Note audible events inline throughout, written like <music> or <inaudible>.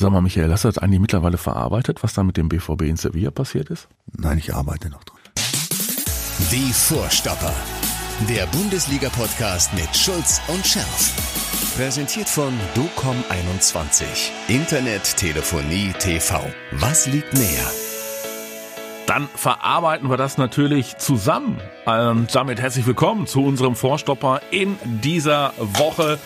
Sag mal, Michael, hast du das eigentlich mittlerweile verarbeitet, was da mit dem BVB in Sevilla passiert ist? Nein, ich arbeite noch dran. Die Vorstopper. Der Bundesliga-Podcast mit Schulz und Scherf. Präsentiert von DOCOM21. Internet, Telefonie, TV. Was liegt näher? Dann verarbeiten wir das natürlich zusammen. Und damit herzlich willkommen zu unserem Vorstopper in dieser Woche.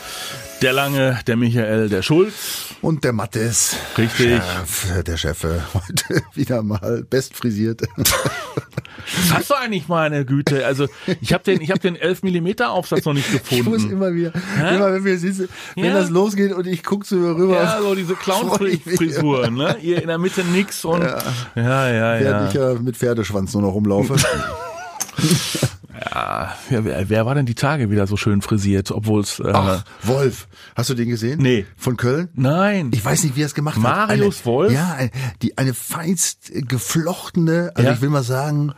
Der Lange, der Michael, der Schulz. Und der Mattes. Richtig. Chef, der Chef heute <laughs> wieder mal bestfrisiert. Was <laughs> hast du eigentlich meine Güte? Also ich habe den, ich habe den 11 Millimeter Aufsatz noch nicht gefunden. Ich muss immer wieder, Hä? immer wenn wir siehst, wenn ja. das losgeht und ich guck so rüber. Ja, so diese Clown-Frisuren, ne? Ihr in der Mitte nix und ja, ja, ja. Während ja. ich ja mit Pferdeschwanz nur noch rumlaufe. <laughs> Ja, wer, wer war denn die Tage wieder so schön frisiert, obwohl es äh, Ach, Wolf. Hast du den gesehen? Nee. Von Köln? Nein. Ich weiß nicht, wie er es gemacht Marius hat. Marius Wolf? Ja, die eine feinst geflochtene, also ja. ich will mal sagen,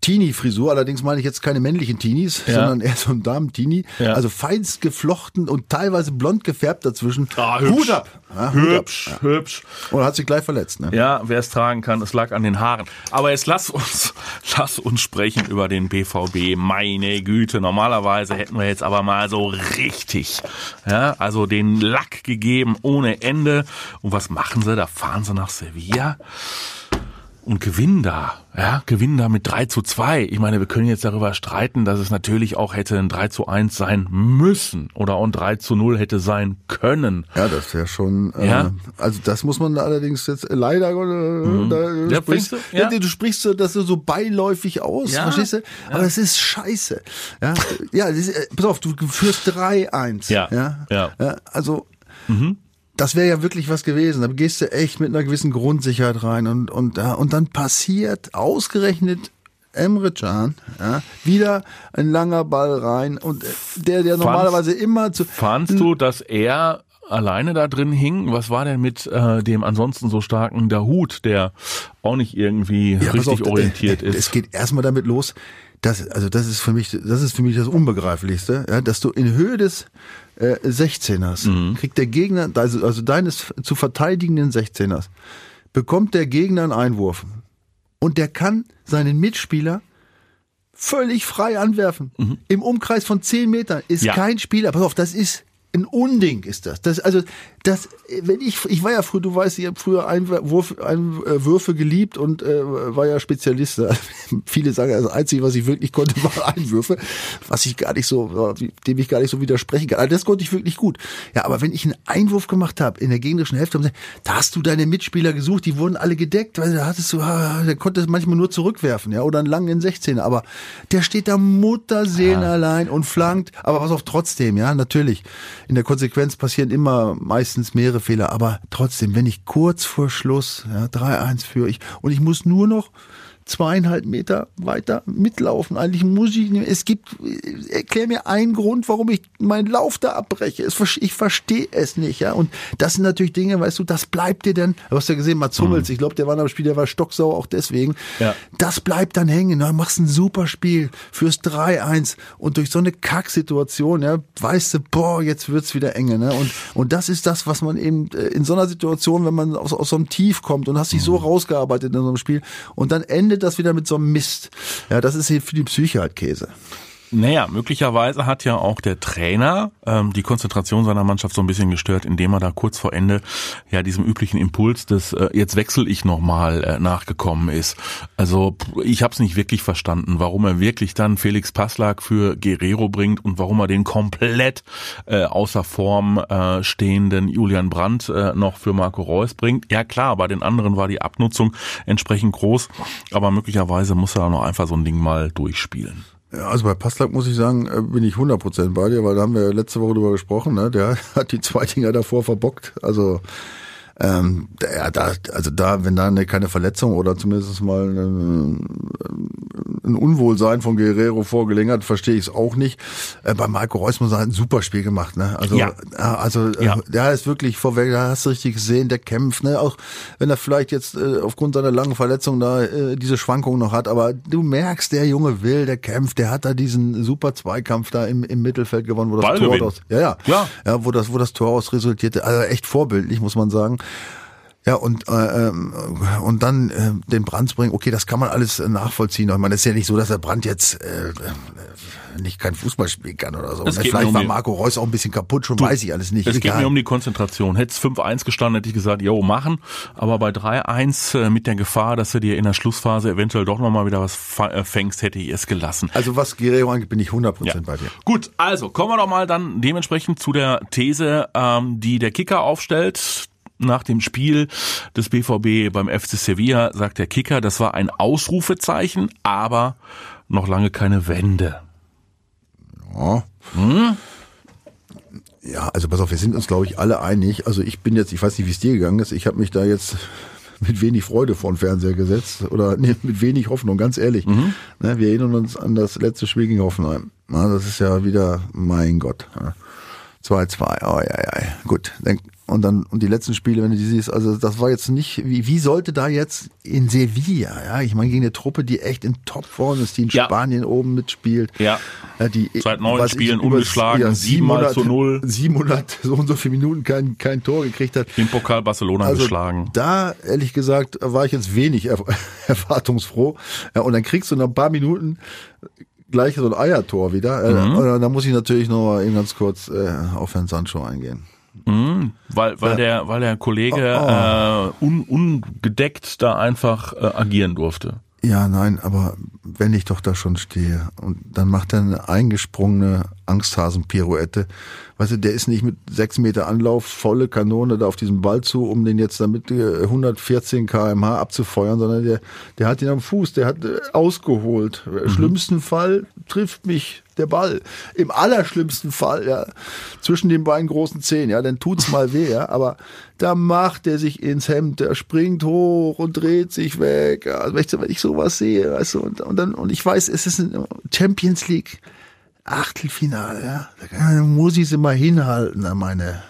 Teenie-Frisur, allerdings meine ich jetzt keine männlichen Teenies, ja. sondern eher so ein Damen-Teenie. Ja. Also feinst geflochten und teilweise blond gefärbt dazwischen. Ah, hübsch. Hut ab. Ja, hübsch, Hut ab. hübsch. Und hat sich gleich verletzt. Ne? Ja, wer es tragen kann, es lag an den Haaren. Aber jetzt lass uns, <laughs> lass uns sprechen über den BVB. Meine Güte, normalerweise hätten wir jetzt aber mal so richtig, ja, also den Lack gegeben ohne Ende. Und was machen sie? Da fahren sie nach Sevilla und gewinnen da, ja, gewinnen da mit 3 zu 2. Ich meine, wir können jetzt darüber streiten, dass es natürlich auch hätte ein 3 zu 1 sein müssen oder auch ein 3 zu 0 hätte sein können. Ja, das wäre schon, äh, ja. also das muss man allerdings jetzt leider, äh, mhm. da ja, sprichst, du, ja. du sprichst so, das so beiläufig aus, ja. verstehst du? Aber es ist scheiße. Ja, ja, ist, äh, pass auf, du führst 3-1. Ja. ja. Ja. Also, mhm das wäre ja wirklich was gewesen. Da gehst du echt mit einer gewissen Grundsicherheit rein und, und, und dann passiert ausgerechnet Emre Can, ja, wieder ein langer Ball rein und der, der normalerweise fandst, immer zu. Fandst du, dass er alleine da drin hing? Was war denn mit äh, dem ansonsten so starken Dahut, der auch nicht irgendwie ja, richtig auf, orientiert ist? Es geht erstmal damit los, dass, also das ist für mich, das ist für mich das Unbegreiflichste, ja, dass du in Höhe des äh, 16ers mhm. kriegt der Gegner, also, also deines zu verteidigenden 16ers, bekommt der Gegner einen Einwurf und der kann seinen Mitspieler völlig frei anwerfen. Mhm. Im Umkreis von 10 Metern ist ja. kein Spieler, pass auf, das ist ein Unding ist das. Das also das wenn ich ich war ja früher du weißt ich habe früher Einwurf, Einwürfe geliebt und äh, war ja Spezialist. <laughs> Viele sagen das einzige was ich wirklich konnte <laughs> war Einwürfe, was ich gar nicht so dem ich gar nicht so widersprechen kann. Also das konnte ich wirklich gut. Ja, aber wenn ich einen Einwurf gemacht habe in der gegnerischen Hälfte, da hast du deine Mitspieler gesucht, die wurden alle gedeckt, weil da hattest du ah, der konnte es manchmal nur zurückwerfen, ja, oder einen langen in 16, aber der steht da Mutterseelen ja. allein und flankt, aber was auf trotzdem, ja, natürlich in der Konsequenz passieren immer meistens mehrere Fehler, aber trotzdem, wenn ich kurz vor Schluss, ja, 3-1 führe ich und ich muss nur noch zweieinhalb Meter weiter mitlaufen. Eigentlich muss ich, es gibt, erklär mir einen Grund, warum ich meinen Lauf da abbreche. Ich verstehe es nicht, ja. Und das sind natürlich Dinge, weißt du, das bleibt dir dann, du hast ja gesehen, Mats Hummels, mhm. ich glaube, der war am Spiel, der war stocksauer auch deswegen. Ja. Das bleibt dann hängen. Du machst ein super Spiel, fürs 3-1 und durch so eine Kacksituation, ja, weißt du, boah, jetzt wird's wieder enge, ne? Und, und das ist das, was man eben äh, in so einer Situation, wenn man aus, aus so einem Tief kommt und hast dich so mhm. rausgearbeitet in so einem Spiel und dann endet das wieder mit so einem Mist. Ja, das ist hier für die Psyche halt Käse. Naja, möglicherweise hat ja auch der Trainer ähm, die Konzentration seiner Mannschaft so ein bisschen gestört, indem er da kurz vor Ende ja diesem üblichen Impuls des äh, jetzt wechsel ich nochmal äh, nachgekommen ist. Also ich habe es nicht wirklich verstanden, warum er wirklich dann Felix Passlag für Guerrero bringt und warum er den komplett äh, außer Form äh, stehenden Julian Brandt äh, noch für Marco Reus bringt. Ja klar, bei den anderen war die Abnutzung entsprechend groß, aber möglicherweise muss er noch einfach so ein Ding mal durchspielen. Also bei Passlack muss ich sagen, äh, bin ich 100% bei dir, weil da haben wir letzte Woche drüber gesprochen, ne? der <laughs> hat die zwei Dinger davor verbockt. Also ähm, ja, da, also da, wenn da eine, keine Verletzung oder zumindest mal eine, ein Unwohlsein von Guerrero vorgelegen hat, verstehe ich es auch nicht. Äh, bei Marco Reus muss er ein super Spiel gemacht, ne? Also, ja. also äh, ja. der ist wirklich vorweg, da hast du richtig gesehen, der kämpft, ne? Auch wenn er vielleicht jetzt äh, aufgrund seiner langen Verletzung da äh, diese Schwankung noch hat, aber du merkst, der Junge will, der kämpft, der hat da diesen super Zweikampf da im, im Mittelfeld gewonnen, wo das Tor aus, ja, ja, ja, ja, wo das, wo das Tor aus resultierte, also echt vorbildlich, muss man sagen. Ja, und, äh, ähm, und dann äh, den Brand zu bringen, okay, das kann man alles äh, nachvollziehen. Ich meine, es ist ja nicht so, dass der Brand jetzt äh, äh nicht kein Fußball spielen kann oder so. Vielleicht um war Marco Reus auch ein bisschen kaputt, schon weiß ich alles nicht. Es geht mir um die Konzentration. Hätte es 5-1 gestanden, hätte ich gesagt, jo, machen. Aber bei 3-1 äh, mit der Gefahr, dass du dir in der Schlussphase eventuell doch nochmal wieder was fängst, hätte ich es gelassen. also was Guerrero angeht, bin ich 100% bei dir. Gut, also kommen wir doch mal dann dementsprechend zu der These, ähm, die der Kicker aufstellt. Nach dem Spiel des BVB beim FC Sevilla sagt der Kicker, das war ein Ausrufezeichen, aber noch lange keine Wende. Ja. Ja, also pass auf, wir sind uns, glaube ich, alle einig. Also ich bin jetzt, ich weiß nicht, wie es dir gegangen ist, ich habe mich da jetzt <laughs> mit wenig Freude vor den Fernseher gesetzt oder <laughs> nee, mit wenig Hoffnung, ganz ehrlich. Ne, wir erinnern uns an das letzte Spiel gegen Hoffenheim. Na, das ist ja wieder, mein Gott. ja. 2-2, oh ja, ja, gut. Dann, und dann, und die letzten Spiele, wenn du die siehst, also das war jetzt nicht, wie, wie sollte da jetzt in Sevilla, ja, ich meine, gegen eine Truppe, die echt in Topform ist, die in Ja. Spanien oben mitspielt. Ja. Ja, die, Seit neun ich, Spielen über- ungeschlagen, siebenmal zu null. <laughs> 700, so und so viele Minuten kein, kein Tor gekriegt hat. Den Pokal Barcelona Also geschlagen. da, ehrlich gesagt, war ich jetzt wenig er <laughs> erwartungsfroh. Ja, und dann kriegst du nach ein paar Minuten gleich so ein Eiertor wieder. Mhm. Äh, und Da muss ich natürlich noch mal eben ganz kurz äh, auf Herrn Sancho eingehen. Weil, weil, der, weil der Kollege Äh, un, ungedeckt da einfach äh, agieren durfte. Ja, nein, aber wenn ich doch da schon stehe und dann macht er eine eingesprungene Angsthasen-Pirouette. Weißt du, der ist nicht mit sechs Meter Anlauf, volle Kanone da auf diesen Ball zu, um den jetzt damit äh, 114 kmh abzufeuern, sondern der, der hat ihn am Fuß, der hat äh, ausgeholt. Im schlimmsten Fall trifft mich der Ball. Im allerschlimmsten Fall, ja, zwischen den beiden großen Zehen, ja, dann tut's mal weh, ja, aber da macht er sich ins Hemd, der springt hoch und dreht sich weg. Ja, Also wenn, ich, wenn ich sowas sehe, weißt du, und, und dann, und ich weiß, es ist ein Champions League Achtelfinale, ja, da muss ich sie mal hinhalten an meine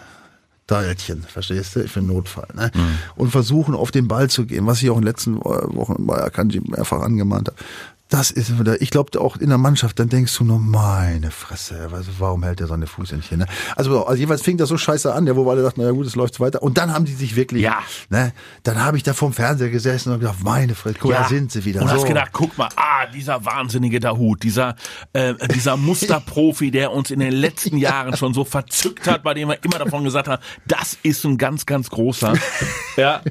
Teilchen, verstehst du, für den Notfall, ne? Und versuchen, auf den Ball zu gehen, was ich auch in den letzten Wochen bei Akanji mehrfach angemahnt habe. Das ist wieder, ich glaube auch in der Mannschaft, dann denkst du nur, meine Fresse, also warum hält der seine Fuß nicht hin? Ne? Also, also jeweils fing das so scheiße an, ja, wo wir alle dachten, naja gut, es läuft weiter. Und dann haben die sich wirklich, Ja. ne, dann habe ich da vorm Fernseher gesessen und gedacht, meine Fresse, guck, da sind sie wieder. Und so. hast gedacht, guck mal, ah, dieser wahnsinnige Dahut, dieser, äh, dieser <laughs> Musterprofi, der uns in den letzten Jahren schon so verzückt hat, bei dem wir immer davon gesagt haben, das ist ein ganz, ganz großer. Ja.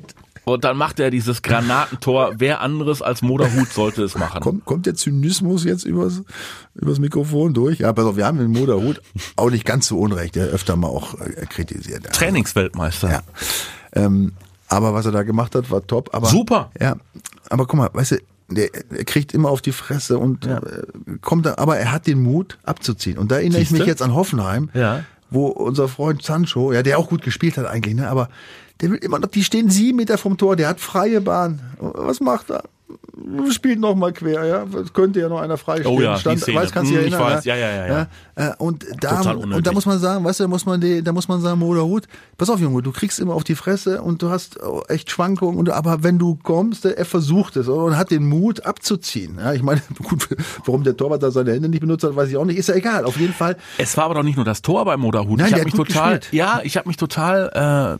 Und dann macht er dieses Granatentor. Wer anderes als Moderhut sollte es machen? Kommt, kommt der Zynismus jetzt übers, übers Mikrofon durch? Ja, pass auf, wir haben den Moderhut auch nicht ganz so unrecht, der öfter mal auch äh, kritisiert. Ja. Trainingsweltmeister. Ja. Ähm, aber was er da gemacht hat, war top. Aber, Super. Ja, aber guck mal, weißt du, der, er kriegt immer auf die Fresse und äh, kommt da, aber er hat den Mut abzuziehen. Und da erinnere ich Siehste? mich jetzt an Hoffenheim, Ja. wo unser Freund Sancho, ja, der auch gut gespielt hat eigentlich, ne, aber der will immer noch, die stehen sieben Meter vom Tor, der hat freie Bahn. Was macht er? Spielt noch mal quer, ja. Könnte ja noch einer freistehen. Oh ja, Stand, weiß, kannst du Hm, dich ich erinnern, weiß. Ja, ja, ja, ja. Äh, Und da, und da muss man sagen, weißt du, da muss man, die, da muss man sagen, Moder Hut, pass auf, Junge, du kriegst immer auf die Fresse und du hast oh, echt Schwankungen, und, aber wenn du kommst, er versucht es und hat den Mut abzuziehen. Ja, ich meine, <laughs> gut, warum der Torwart da seine Hände nicht benutzt hat, weiß ich auch nicht, ist ja egal. Auf jeden Fall, Es war aber doch nicht nur das Tor beim Moderhut. Nein, ich habe hat mich total, gespielt. ja, ich habe mich total,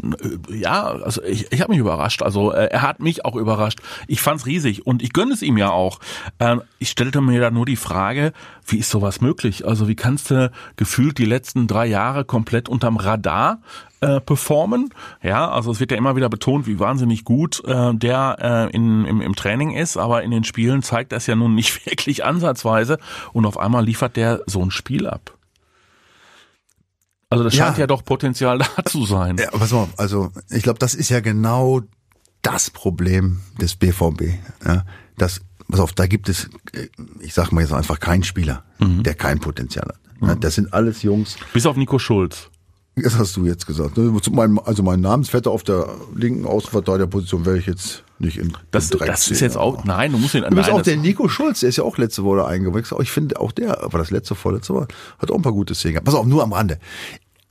äh, ja, also ich, ich habe mich überrascht. Also äh, er hat mich auch überrascht. Ich fand's riesig und ich gönne es ihm ja auch. Ähm, ich stellte mir da nur die Frage, wie ist sowas möglich? Also wie kannst du gefühlt die letzten drei Jahre komplett unterm Radar äh, performen? Ja, also es wird ja immer wieder betont, wie wahnsinnig gut äh, der äh, in, im, im Training ist, aber in den Spielen zeigt das ja nun nicht <laughs> wirklich ansatzweise und auf einmal liefert der so ein Spiel ab. Also das Ja. scheint ja doch Potenzial da zu sein. ja, pass mal, also ich glaube, das ist ja genau das Problem des BVB. Ja, das, pass auf, da gibt es, äh, ich sag mal jetzt einfach keinen Spieler, Mhm. der kein Potenzial hat. Ja, das sind alles Jungs, Bis auf Nico Schulz. Das hast du jetzt gesagt. ne? Also mein Namensvetter auf der linken Außenverteidigerposition wäre ich jetzt nicht in Das, in Dreck das ist jetzt auch, nein, du musst ihn, Übrigens nein, auch der Nico Schulz, der ist ja auch letzte Woche eingewechselt. Aber ich finde auch der, aber das letzte, vorletzte Woche, hat auch ein paar gute Szenen gehabt. Pass auf, nur am Rande.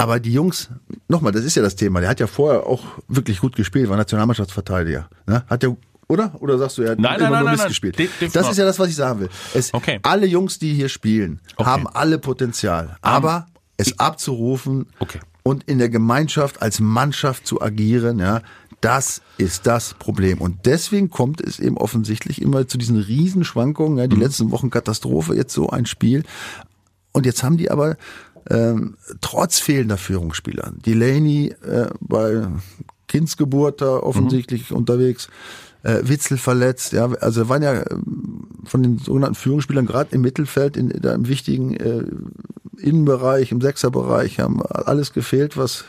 Aber die Jungs, nochmal, das ist ja das Thema. Der hat ja vorher auch wirklich gut gespielt, war Nationalmannschaftsverteidiger. Ne? Hat der, oder? Oder sagst du, er hat Nein, immer nein, nur nein, Mist nein, gespielt? de- de- das ist ja das, was ich sagen will. Es, Okay. Alle Jungs, die hier spielen, Okay. haben alle Potenzial. Aber es abzurufen, Okay. und in der Gemeinschaft als Mannschaft zu agieren, ja, das ist das Problem. Und deswegen kommt es eben offensichtlich immer zu diesen Riesenschwankungen. Ja, die mhm. letzten Wochen Katastrophe, jetzt so ein Spiel. Und jetzt haben die aber ähm, trotz fehlender Führungsspieler, Delaney äh, bei Kindsgeburt da offensichtlich mhm. unterwegs, äh, Witzel verletzt, ja, also waren ja ähm, von den sogenannten Führungsspielern gerade im Mittelfeld, in, in einem wichtigen äh, Innenbereich, im Sechserbereich, haben alles gefehlt, was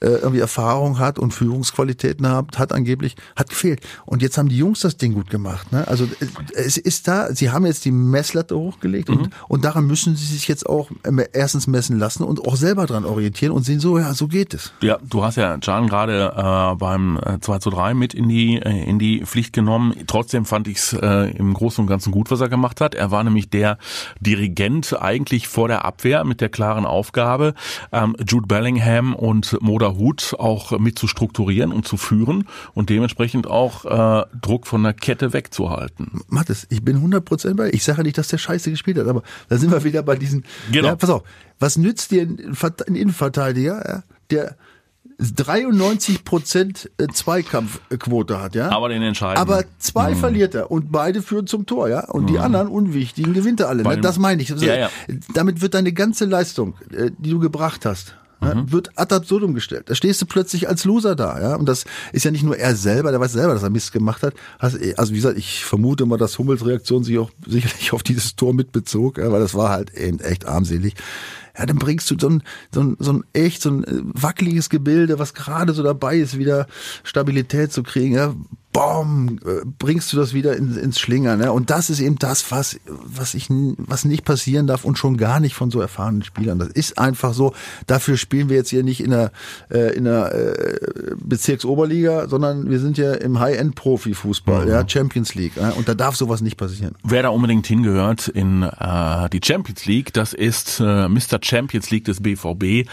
äh, irgendwie Erfahrung hat und Führungsqualitäten hat, hat angeblich, hat gefehlt. Und jetzt haben die Jungs das Ding gut gemacht. Ne? Also es ist da, sie haben jetzt die Messlatte hochgelegt mhm. und, und daran müssen sie sich jetzt auch ähm, erstens messen lassen und auch selber dran orientieren und sehen so, ja, so geht es. Ja, du hast ja Can gerade äh, beim 2 äh, zu 3 mit in die, äh, in die Pflicht genommen. Trotzdem fand ich es äh, im Großen und Ganzen gut, was er gemacht hat. Er war nämlich der Dirigent eigentlich vor der Abwehr mit der klaren Aufgabe, ähm, Jude Bellingham und Moda oder Hut auch mit zu strukturieren und zu führen und dementsprechend auch äh, Druck von der Kette wegzuhalten. Mathis, ich bin 100% bei. Ich sage nicht, dass der Scheiße gespielt hat, aber da sind wir wieder bei diesen. Genau. Ja, pass auf, was nützt dir ein, Innenverteidiger, der 93 Prozent äh, Zweikampfquote hat, ja. Aber den entscheidenden. Aber zwei mhm. verliert er und beide führen zum Tor, ja. Und mhm. die anderen unwichtigen gewinnt er alle. Ne? Das meine ich. Ja, ja. Damit wird deine ganze Leistung, äh, die du gebracht hast, mhm. wird ad absurdum gestellt. Da stehst du plötzlich als Loser da, ja. Und das ist ja nicht nur er selber, der weiß selber, dass er Mist gemacht hat. Also wie gesagt, ich vermute mal, dass Hummels Reaktion sich auch sicherlich auf dieses Tor mitbezog, ja, weil das war halt eben echt armselig ja, dann bringst du so ein, so ein, so ein echt, so ein äh, wackeliges Gebilde, was gerade so dabei ist, wieder Stabilität zu kriegen, ja, bom, äh, bringst du das wieder ins, ins Schlingern. Ne? Und das ist eben das, was, was, ich, was nicht passieren darf und schon gar nicht von so erfahrenen Spielern. Das ist einfach so. Dafür spielen wir jetzt hier nicht in der, äh, in der äh, Bezirksoberliga, sondern wir sind ja im High-End-Profi-Fußball, mhm. ja, Champions League. Ja? Und da darf sowas nicht passieren. Wer da unbedingt hingehört in äh, die Champions League, das ist äh, Mr. Champions League des BVB.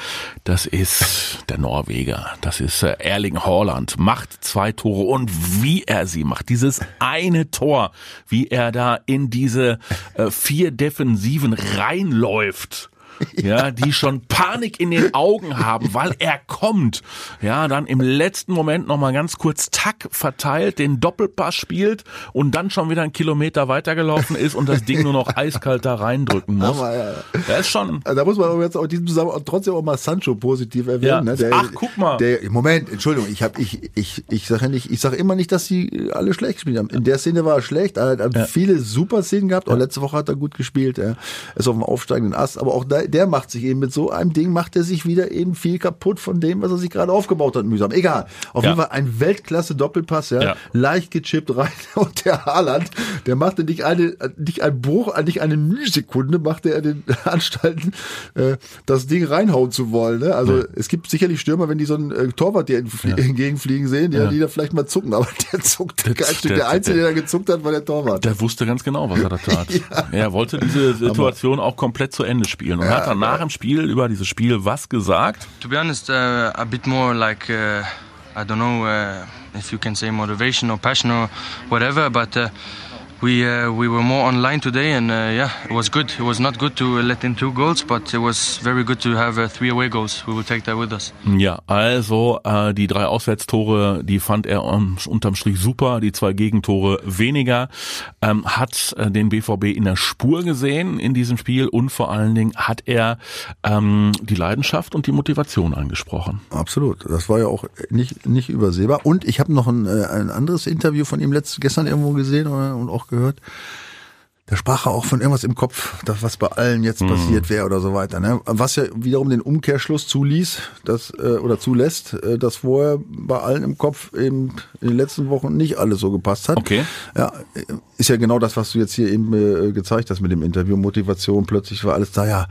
Das ist der Norweger. Das ist äh, Erling Haaland. Macht zwei Tore und wie er sie macht. Dieses eine Tor, wie er da in diese äh, vier Defensiven reinläuft <laughs> ja, die schon Panik in den Augen haben, weil er kommt. Ja, dann im letzten Moment nochmal ganz kurz Tack verteilt, den Doppelpass spielt und dann schon wieder einen Kilometer weitergelaufen ist und das Ding nur noch eiskalt da reindrücken muss. Aber, ja. Das ist schon. Da muss man jetzt auch diesem Zusammenhang trotzdem auch mal Sancho positiv erwähnen. Ja. Ne? Der, Ach, guck mal. Der, Moment, Entschuldigung, ich habe ich ich ich sage ja nicht, ich sage immer nicht, dass sie alle schlecht gespielt haben. In der Szene war er schlecht, er hat ja. viele super Szenen gehabt. Auch letzte Woche hat er gut gespielt. Er ist auf dem aufsteigenden Ast, aber auch da, der macht sich eben mit so einem Ding, macht er sich wieder eben viel kaputt von dem, was er sich gerade aufgebaut hat, mühsam. Egal. Auf ja. jeden Fall ein Weltklasse-Doppelpass, ja? ja. Leicht gechippt rein. <laughs> Und der Haaland, der machte nicht eine, nicht ein Bruch, nicht eine Mühsekunde, machte er den <laughs> Anstalten, äh, das Ding reinhauen zu wollen. Ne? Also ja. es gibt sicherlich Stürmer, wenn die so einen äh, Torwart dir entgegenfliegen <laughs> sehen, ja, die da vielleicht mal zucken, aber der zuckt kein Stück. Der, der Einzige, der da gezuckt hat, war der Torwart. Der wusste ganz genau, was er da tat. Er wollte diese Situation auch komplett zu Ende spielen und hat danach nach dem Spiel über dieses Spiel was gesagt? To be honest, uh, a bit more like uh, I don't know uh, if you can say motivation or passion or whatever, but uh, we uh, we were more online today, and uh, yeah, it was good. It was not good to let in two goals, but it was very good to have uh, three away goals. We will take that with us. Ja, also äh, die drei Auswärtstore, die fand er um, unterm Strich super. Die zwei Gegentore weniger. Ähm, hat äh, den BVB in der Spur gesehen in diesem Spiel und vor allen Dingen hat er ähm, die Leidenschaft und die Motivation angesprochen. Absolut. Das war ja auch nicht nicht übersehbar. Und ich habe noch ein, äh, ein anderes Interview von ihm letzt, gestern irgendwo gesehen und auch gehört. Da sprach er auch von irgendwas im Kopf, das was bei allen jetzt mhm. passiert wäre oder so weiter. Ne? Was ja wiederum den Umkehrschluss zuließ, das äh, oder zulässt, äh, dass vorher bei allen im Kopf eben in den letzten Wochen nicht alles so gepasst hat. Okay. Ja, ist ja genau das, was du jetzt hier eben äh, gezeigt hast mit dem Interview. Motivation, plötzlich war alles da, ja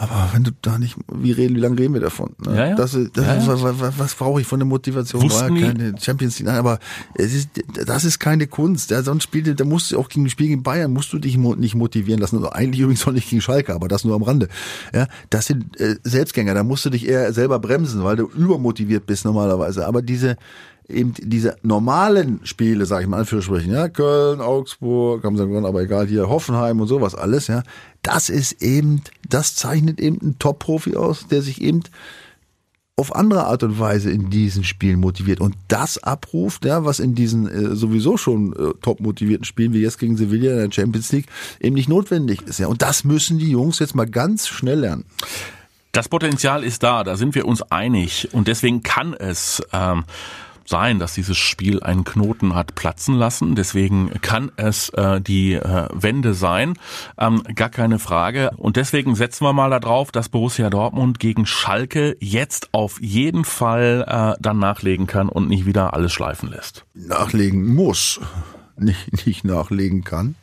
aber wenn du da nicht, wie reden, wie lange reden wir davon? Ne? Ja, ja. Das, das ja, ja. was, was, was brauche ich von der Motivation? Wussten War keine Champions League, nein, aber es ist, das ist keine Kunst. Ja, sonst spielt, da musst du auch gegen Spiel gegen Bayern musst du dich nicht motivieren lassen. Also eigentlich übrigens auch nicht gegen Schalke, aber das nur am Rande. Ja, das sind äh, Selbstgänger. Da musst du dich eher selber bremsen, weil du übermotiviert bist normalerweise. Aber diese eben diese normalen Spiele, sage ich mal, Anführungsstrichen, ja, Köln, Augsburg, haben sie gewonnen, aber egal, hier Hoffenheim und sowas alles, ja, das ist eben, das zeichnet eben einen Top-Profi aus, der sich eben auf andere Art und Weise in diesen Spielen motiviert und das abruft, ja, was in diesen äh, sowieso schon äh, top motivierten Spielen wie jetzt gegen Sevilla in der Champions League eben nicht notwendig ist. Ja, und das müssen die Jungs jetzt mal ganz schnell lernen. Das Potenzial ist da, da sind wir uns einig und deswegen kann es ähm, sein, dass dieses Spiel einen Knoten hat platzen lassen. Deswegen kann es äh, die äh, Wende sein, ähm, gar keine Frage. Und deswegen setzen wir mal darauf, dass Borussia Dortmund gegen Schalke jetzt auf jeden Fall äh, dann nachlegen kann und nicht wieder alles schleifen lässt. Nachlegen muss, <laughs> nicht, nicht nachlegen kann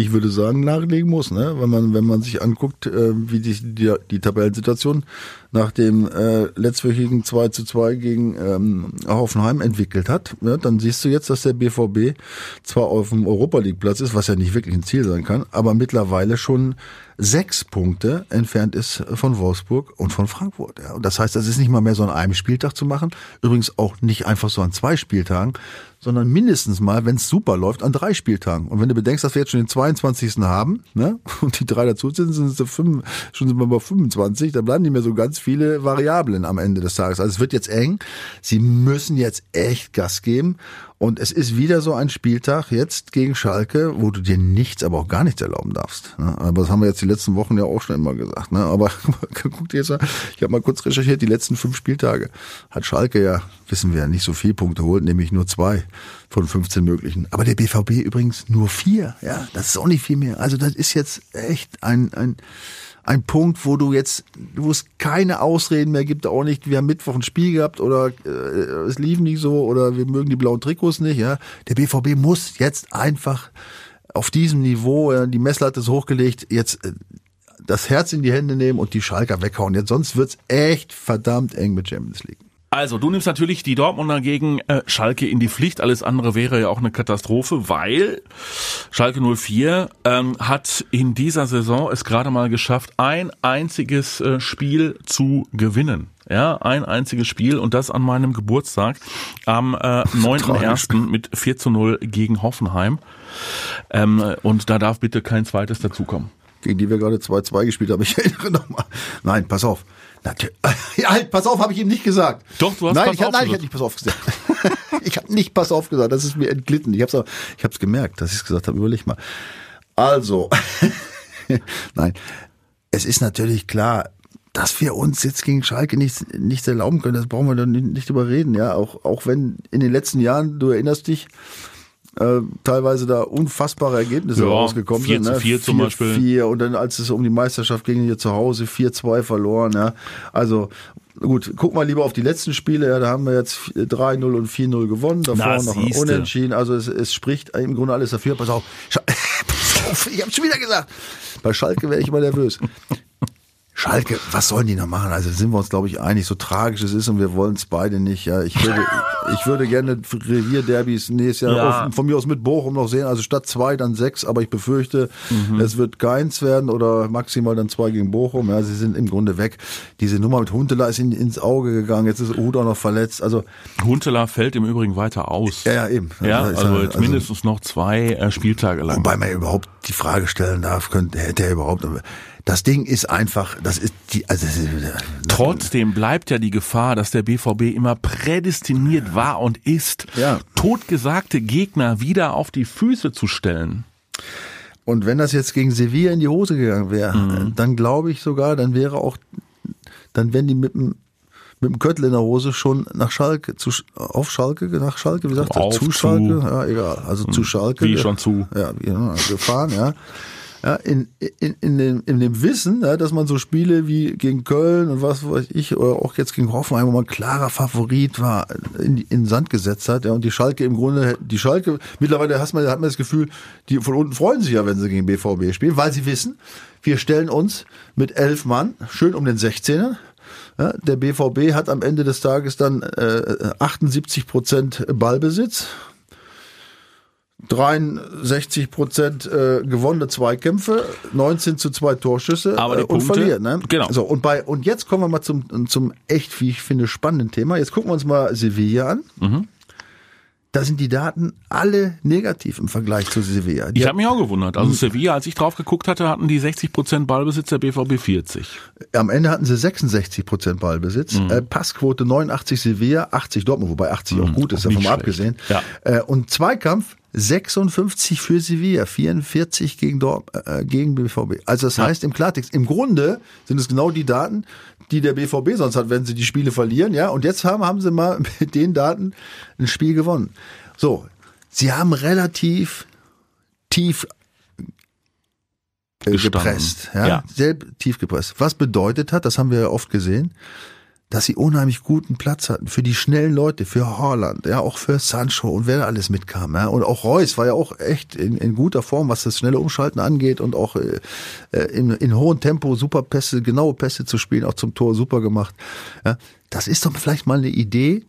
ich würde sagen, nachlegen muss, ne? Wenn man, wenn man sich anguckt, äh, wie die, die, die Tabellensituation nach dem äh, letztwöchigen 2 zu 2 gegen ähm, Hoffenheim entwickelt hat, ne? dann siehst du jetzt, dass der BVB zwar auf dem Europa League Platz ist, was ja nicht wirklich ein Ziel sein kann, aber mittlerweile schon sechs Punkte entfernt ist von Wolfsburg und von Frankfurt. Ja. Und das heißt, das ist nicht mal mehr so an einem Spieltag zu machen, übrigens auch nicht einfach so an zwei Spieltagen, sondern mindestens mal, wenn es super läuft, an drei Spieltagen. Und wenn du bedenkst, dass wir jetzt schon den 22. haben, ne, <laughs> und die drei dazu sind, sind es fünf, schon sind wir bei 25, dann bleiben nicht mehr so ganz viele Variablen am Ende des Tages. Also es wird jetzt eng. Sie müssen jetzt echt Gas geben. Und es ist wieder so ein Spieltag jetzt gegen Schalke, wo du dir nichts, aber auch gar nichts erlauben darfst. Ne? Aber das haben wir jetzt die letzten Wochen ja auch schon immer gesagt. Ne? Aber <laughs> guck dir jetzt mal, ich habe mal kurz recherchiert, die letzten fünf Spieltage hat Schalke ja, wissen wir, nicht so viel Punkte holt, nämlich nur zwei von 15 möglichen. Aber der BVB übrigens nur vier. Ja, das ist auch nicht viel mehr. Also das ist jetzt echt ein, ein ein Punkt, wo du jetzt, wo es keine Ausreden mehr gibt, auch nicht, wir haben Mittwoch ein Spiel gehabt oder äh, es lief nicht so oder wir mögen die blauen Trikots nicht, ja. Der BVB muss jetzt einfach auf diesem Niveau, ja, die Messlatte ist hochgelegt, jetzt äh, das Herz in die Hände nehmen und die Schalker weghauen. Jetzt sonst wird's echt verdammt eng mit Champions League. Also, du nimmst natürlich die Dortmunder gegen äh, Schalke in die Pflicht. Alles andere wäre ja auch eine Katastrophe, weil Schalke 04 ähm, hat in dieser Saison es gerade mal geschafft, ein einziges äh, Spiel zu gewinnen. Ja, ein einziges Spiel und das an meinem Geburtstag am äh, <laughs> 9.1. mit 4 zu 0 gegen Hoffenheim. Ähm, und da darf bitte kein zweites dazukommen. Gegen die wir gerade 2-2 gespielt haben. Ich <laughs> erinnere nochmal. Nein, pass auf. Natürlich. <laughs> Ja, halt, pass auf, habe ich ihm nicht gesagt. Doch, du hast nein, pass ich, auf nein, ich habe nicht pass auf gesagt. <laughs> ich habe nicht pass auf gesagt. Das ist mir entglitten. Ich habe es gemerkt, dass ich es gesagt habe. Überleg mal. Also, <laughs> nein, es ist natürlich klar, dass wir uns jetzt gegen Schalke nichts, nichts erlauben können. Das brauchen wir dann nicht, nicht überreden. Ja, auch auch wenn in den letzten Jahren, du erinnerst dich, äh, teilweise da unfassbare Ergebnisse Ja, rausgekommen 4 sind. zu Ne? 4 zum Beispiel. 4 und dann als es um die Meisterschaft ging hier zu Hause 4-2 verloren. Ja. Also gut, guck mal lieber auf die letzten Spiele. Ja, da haben wir jetzt 3-0 und 4-0 gewonnen. Davor Na, noch siehste. unentschieden. Also es, es spricht im Grunde alles dafür. Pass auf, <laughs> ich habe schon wieder gesagt. Bei Schalke wäre ich immer nervös. Schalke, was sollen die noch machen? Also sind wir uns, glaube ich, einig, so tragisch es ist und wir wollen es beide nicht. Ja, ich würde, <laughs> ich würde gerne Revierderbys nächstes Jahr Ja. auf, von mir aus mit Bochum noch sehen. Also statt zwei dann sechs, aber ich befürchte, es wird keins werden oder maximal dann zwei gegen Bochum. Ja, sie sind im Grunde weg. Diese Nummer mit Huntela ist in, ins Auge gegangen. Jetzt ist auch noch verletzt. Also Huntela fällt im Übrigen weiter aus. ja, ja eben. Ja, also ja- jetzt mindestens noch zwei äh, Spieltage lang. Wobei man überhaupt die Frage stellen darf, könnte, hätte er überhaupt. Das Ding ist einfach, das ist die, also ist, Trotzdem bleibt ja die Gefahr, dass der BVB immer prädestiniert war und ist, Ja. totgesagte Gegner wieder auf die Füße zu stellen. Und wenn das jetzt gegen Sevilla in die Hose gegangen wäre, Mhm. dann glaube ich sogar, dann wäre auch, dann wären die mit dem mit dem Köttel in der Hose schon nach Schalke, zu, auf Schalke, nach Schalke, wie sagt er, Auf, zu zu. Schalke, ja, egal, also zu Schalke. Wie schon zu. Ja, wie, ja, gefahren, ja. Ja, in, in, in, dem, in dem Wissen, ja, dass man so Spiele wie gegen Köln und was weiß ich, oder auch jetzt gegen Hoffenheim, wo man klarer Favorit war, in, in den Sand gesetzt hat, ja, und die Schalke im Grunde, die Schalke, mittlerweile hat man, hat man das Gefühl, die von unten freuen sich ja, wenn sie gegen BVB spielen, weil sie wissen, wir stellen uns mit elf Mann schön um den 16er, ja, der BVB hat am Ende des Tages dann äh, 78 Prozent Ballbesitz, 63 Prozent äh, gewonnene Zweikämpfe, 19 zu 2 Torschüsse Aber die äh, und Punkte- verliert. Ne? genau. So, und, bei, und jetzt kommen wir mal zum, zum echt, wie ich finde, spannenden Thema. Jetzt gucken wir uns mal Sevilla an. Mhm. Da sind die Daten alle negativ im Vergleich zu Sevilla. Die ich habe mich auch gewundert. Also Sevilla, als ich drauf geguckt hatte, hatten die 60 Prozent Ballbesitz, der BVB 40. Am Ende hatten sie 66 Prozent Ballbesitz. Mhm. Äh, Passquote 89 Sevilla, 80 Dortmund, wobei 80 mhm, auch gut ist, davon abgesehen. Ja. Äh, und Zweikampf 56 für Sevilla, 44 gegen, Dort, äh, gegen BVB. Also das ja. heißt im Klartext, im Grunde sind es genau die Daten, die der BVB sonst hat, wenn sie die Spiele verlieren, ja. Und jetzt haben, haben sie mal <laughs> mit den Daten ein Spiel gewonnen. So, sie haben relativ tief äh, gepresst, ja, ja. sehr tief gepresst. Was bedeutet hat, das haben wir ja oft gesehen, dass sie unheimlich guten Platz hatten für die schnellen Leute, für Holland, ja, auch für Sancho und wer alles mitkam, ja. Und auch Reus war ja auch echt in, in guter Form, was das schnelle Umschalten angeht und auch äh, äh in, in hohem Tempo super Pässe, genaue Pässe zu spielen, auch zum Tor super gemacht. Ja. Das ist doch vielleicht mal eine Idee,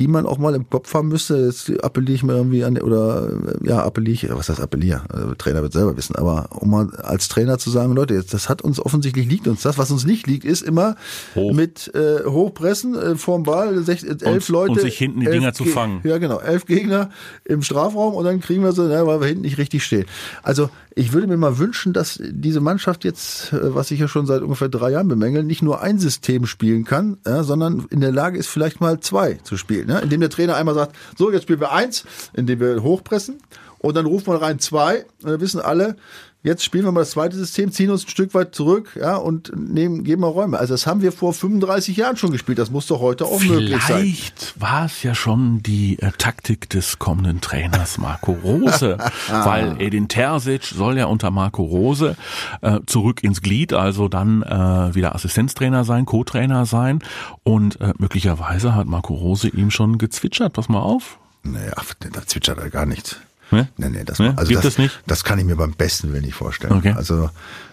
die man auch mal im Kopf haben müsste. Jetzt appelliere ich mir irgendwie an, oder ja, appelliere ich, was heißt appelliere? Also, Trainer wird selber wissen, aber um mal als Trainer zu sagen, Leute, jetzt, das hat uns offensichtlich liegt uns das, was uns nicht liegt, ist immer Hoch. mit äh, Hochpressen äh, vorm Ball, sech, elf und, Leute. Und sich hinten die Dinger zu fangen. Ja, genau, elf Gegner im Strafraum und dann kriegen wir so, ja, weil wir hinten nicht richtig stehen. Also ich würde mir mal wünschen, dass diese Mannschaft jetzt, äh, was ich ja schon seit ungefähr drei Jahren bemängel, nicht nur ein System spielen kann, ja, sondern in der Lage ist, vielleicht mal zwei zu spielen. Ja? Indem der Trainer einmal sagt, so, jetzt spielen wir eins, indem wir hochpressen und dann ruft man rein zwei, dann wissen alle, Jetzt spielen wir mal das zweite System, ziehen uns ein Stück weit zurück, ja, und nehmen, geben mal Räume. Also das haben wir vor 35 Jahren schon gespielt. Das muss doch heute auch Vielleicht möglich sein. Vielleicht war es ja schon die äh, Taktik des kommenden Trainers Marco Rose, <laughs> weil Edin Terzic soll ja unter Marco Rose äh, zurück ins Glied, also dann äh, wieder Assistenztrainer sein, Co-Trainer sein und äh, möglicherweise hat Marco Rose ihm schon gezwitschert. Pass mal auf. Naja, da zwitschert er gar nichts. Ne? Nee, nee, das, ne? also Gibt das, nicht? Das kann ich mir beim besten Willen nicht vorstellen. Okay. Also,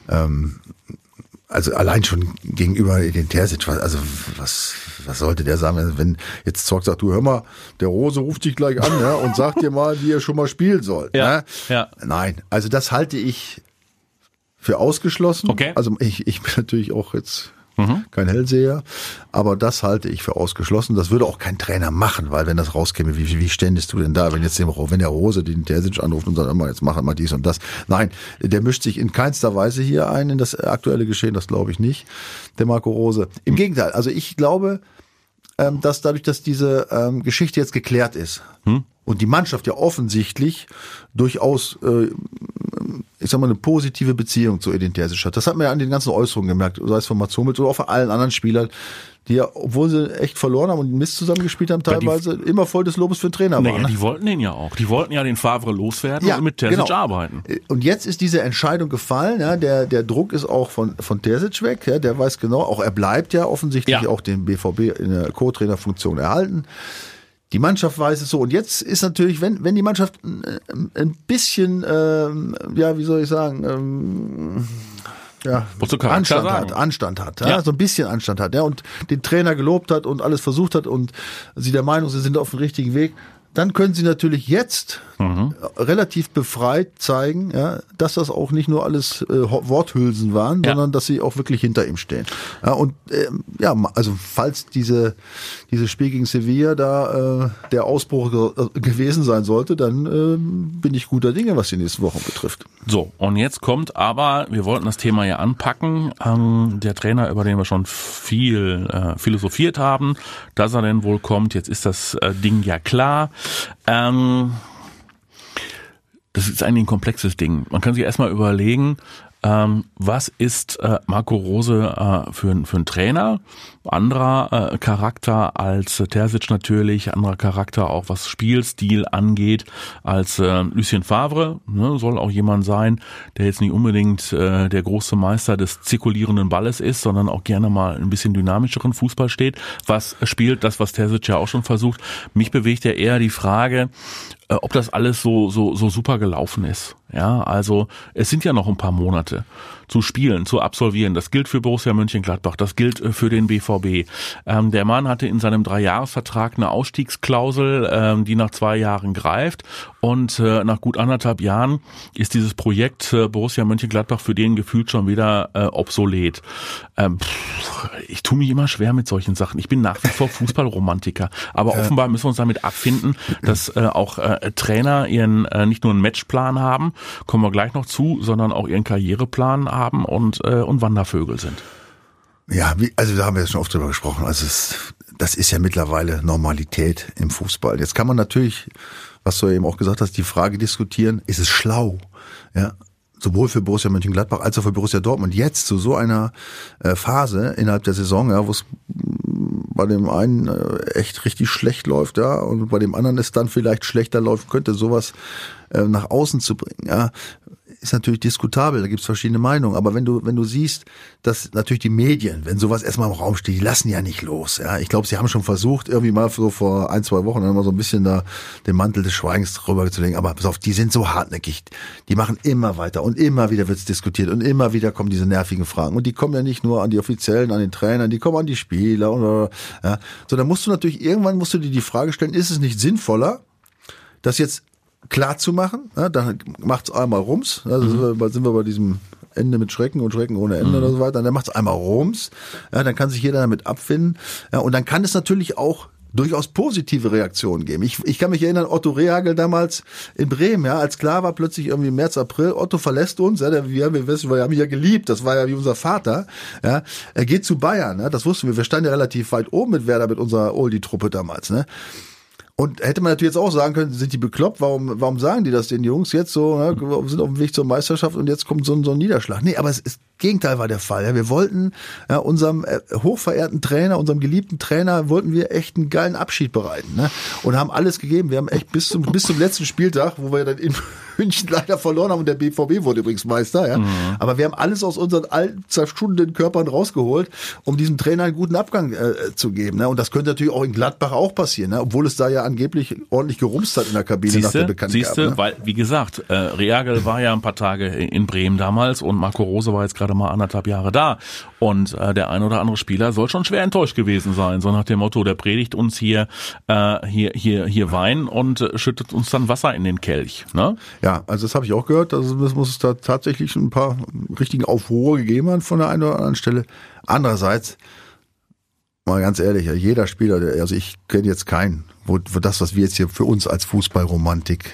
ähm, also allein schon gegenüber den Terzic, also was, was sollte der sagen, also wenn jetzt Zorg sagt, du hör mal, der Rose ruft dich gleich an ja, und sagt dir mal, wie er schon mal spielen soll. Ja, ne? ja. Nein, also das halte ich für ausgeschlossen. Okay. Also ich, ich bin natürlich auch jetzt Mhm. Kein Hellseher. Aber das halte ich für ausgeschlossen. Das würde auch kein Trainer machen, weil wenn das rauskäme, wie, wie ständest du denn da, wenn jetzt dem, wenn der Rose den Terzic anruft und sagt, immer, jetzt machen wir dies und das. Nein, der mischt sich in keinster Weise hier ein in das aktuelle Geschehen, das glaube ich nicht, der Marco Rose. Im Gegenteil, also ich glaube, ähm, dass dadurch, dass diese ähm, Geschichte jetzt geklärt ist hm? und die Mannschaft ja offensichtlich durchaus äh, ich sag mal, eine positive Beziehung zu Edin Terzic hat. Das hat man ja an den ganzen Äußerungen gemerkt, sei es von Mats Hummels oder auch von allen anderen Spielern, die ja, obwohl sie echt verloren haben und Mist zusammengespielt haben, teilweise ja, die, immer voll des Lobes für den Trainer naja, waren. Ne? Die wollten den ja auch. Die wollten ja den Favre loswerden ja, und mit Terzic genau. arbeiten. Und jetzt ist diese Entscheidung gefallen. Ja, der, der Druck ist auch von, von Terzic weg. Ja, der weiß genau, auch er bleibt ja offensichtlich auch den BVB in der Co-Trainer-Funktion erhalten. Die Mannschaft weiß es so. Und jetzt ist natürlich, wenn, wenn die Mannschaft ein bisschen, ähm, ja, wie soll ich sagen, ähm, ja, Anstand sagen. hat, Anstand hat, ja, ja, so ein bisschen Anstand hat, ja, und den Trainer gelobt hat und alles versucht hat und sie der Meinung, sie sind auf dem richtigen Weg, dann können sie natürlich jetzt mhm. relativ befreit zeigen, ja, dass das auch nicht nur alles äh, Worthülsen waren, ja. sondern dass sie auch wirklich hinter ihm stehen. Ja, und äh, ja, also falls diese dieses Spiel gegen Sevilla da äh, der Ausbruch ge gewesen sein sollte, dann äh, bin ich guter Dinge, was die nächsten Wochen betrifft. So, und jetzt kommt aber, wir wollten das Thema ja anpacken, ähm, der Trainer, über den wir schon viel äh, philosophiert haben, dass er denn wohl kommt, jetzt ist das äh, Ding ja klar. Ähm, das ist eigentlich ein komplexes Ding. Man kann sich erstmal überlegen, ähm, was ist äh, Marco Rose äh, für, für ein Trainer? Anderer äh, Charakter als äh, Terzic natürlich, anderer Charakter auch was Spielstil angeht als äh, Lucien Favre. Ne, soll auch jemand sein, der jetzt nicht unbedingt äh, der große Meister des zirkulierenden Balles ist, sondern auch gerne mal ein bisschen dynamischeren Fußball steht. Was spielt das, was Terzic ja auch schon versucht? Mich bewegt ja eher die Frage, äh, ob das alles so, so, so super gelaufen ist. Ja, also es sind ja noch ein paar Monate zu spielen, zu absolvieren. Das gilt für Borussia Mönchengladbach, das gilt äh, für den BVB. Ähm, der Mann hatte in seinem Dreijahresvertrag eine Ausstiegsklausel, ähm, die nach zwei Jahren greift. Und äh, nach gut anderthalb Jahren ist dieses Projekt äh, Borussia Mönchengladbach für den gefühlt schon wieder äh, obsolet. Ähm, pff, ich tue mich immer schwer mit solchen Sachen. Ich bin nach wie vor Fußballromantiker. Aber offenbar müssen wir uns damit abfinden, dass äh, auch äh, Trainer ihren äh, nicht nur einen Matchplan haben, kommen wir gleich noch zu, sondern auch ihren Karriereplan haben und, äh, und Wandervögel sind. Ja, wie, also da haben wir jetzt schon oft drüber gesprochen. Also es, das ist ja mittlerweile Normalität im Fußball. Jetzt kann man natürlich, was du eben auch gesagt hast, die Frage diskutieren, ist es schlau? Ja, sowohl für Borussia Mönchengladbach als auch für Borussia Dortmund jetzt zu so einer äh, Phase innerhalb der Saison, ja, wo es bei dem einen äh, echt richtig schlecht läuft, ja, und bei dem anderen es dann vielleicht schlechter läuft, könnte sowas äh, nach außen zu bringen, ja ist natürlich diskutabel, da gibt's verschiedene Meinungen. Aber wenn du, wenn du siehst, dass natürlich die Medien, wenn sowas erstmal im Raum steht, die lassen ja nicht los. Ja, ich glaube, sie haben schon versucht, irgendwie mal so vor ein, zwei Wochen mal so ein bisschen da den Mantel des Schweigens drüber zu legen. Aber pass auf, die sind so hartnäckig. Die machen immer weiter und immer wieder wird's diskutiert und immer wieder kommen diese nervigen Fragen. Und die kommen ja nicht nur an die Offiziellen, an den Trainern, die kommen an die Spieler und, ja. So, dann musst du natürlich, irgendwann musst du dir die Frage stellen, ist es nicht sinnvoller, dass jetzt klar zu machen. Ja, dann macht's einmal rums. Also mhm. sind, wir, bei diesem Ende mit Schrecken und Schrecken ohne Ende mhm. oder so weiter. Dann macht's einmal rums. Ja, dann kann sich jeder damit abfinden. Ja, und dann kann es natürlich auch durchaus positive Reaktionen geben. Ich, ich kann mich erinnern, Otto Rehagel damals in Bremen, ja, als klar war plötzlich irgendwie März, April, Otto verlässt uns, ja, der, wir, wir, wissen, wir haben ihn ja geliebt, das war ja wie unser Vater, ja, er geht zu Bayern, ja, das wussten wir, wir standen ja relativ weit oben mit Werder, mit unserer Oldie-Truppe damals, ne, und hätte man natürlich jetzt auch sagen können, sind die bekloppt? Warum, warum sagen die das den Jungs jetzt so? Ne, sind auf dem Weg zur Meisterschaft und jetzt kommt so ein, so ein Niederschlag. Nee, aber es ist Gegenteil war der Fall. Ja. Wir wollten ja, unserem äh, hochverehrten Trainer, unserem geliebten Trainer, wollten wir echt einen geilen Abschied bereiten. Ne? Und haben alles gegeben. Wir haben echt bis zum, bis zum letzten Spieltag, wo wir dann in <laughs> München leider verloren haben und der BVB wurde übrigens Meister. Ja? Mhm. Aber wir haben alles aus unseren alten, zerstundenen Körpern rausgeholt, um diesem Trainer einen guten Abgang äh, zu geben. Ne? Und das könnte natürlich auch in Gladbach auch passieren, ne? obwohl es da ja angeblich ordentlich gerumst hat in der Kabine siehste, nach der Bekanntgabe. Siehste, ne? weil, wie gesagt, äh, Reagel war ja ein paar Tage in Bremen damals und Marco Rose war jetzt gerade mal anderthalb Jahre da. Und äh, der ein oder andere Spieler soll schon schwer enttäuscht gewesen sein, so nach dem Motto, der predigt uns hier, äh, hier, hier, hier Wein und äh, schüttet uns dann Wasser in den Kelch. Ne? Ja, also das habe ich auch gehört. Also es muss es da tatsächlich ein paar richtigen Aufruhr gegeben haben von der einen oder anderen Stelle. Andererseits, mal ganz ehrlich, jeder Spieler, der, also ich kenne jetzt keinen, wo, wo das, was wir jetzt hier für uns als Fußballromantik,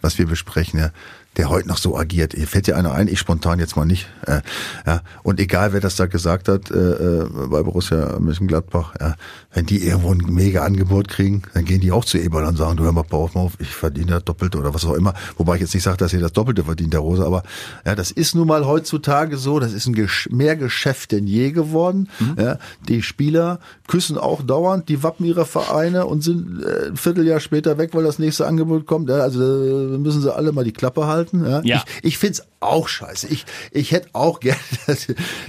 was wir besprechen, ja, der heute noch so agiert. Ihr fällt dir einer ein, ich spontan jetzt mal nicht. Äh, ja. Und egal, wer das da gesagt hat äh, äh bei Borussia Mönchengladbach, ja, wenn die irgendwo ein mega Angebot kriegen, dann gehen die auch zu Eberl und sagen, du hör mal, pass auf, ich verdiene das Doppelte oder was auch immer. Wobei ich jetzt nicht sage, dass ihr das Doppelte verdient, der Rose, aber ja, das ist nun mal heutzutage so, das ist ein Gesch mehr Geschäft denn je geworden. Mhm. Ja, die Spieler küssen auch dauernd die Wappen ihrer Vereine und sind äh, ein Vierteljahr später weg, weil das nächste Angebot kommt. Ja, also äh, müssen sie alle mal die Klappe halten halten. Ja? ja. Ich, ich finde es auch scheiße. Ich, ich hätte auch <laughs> gerne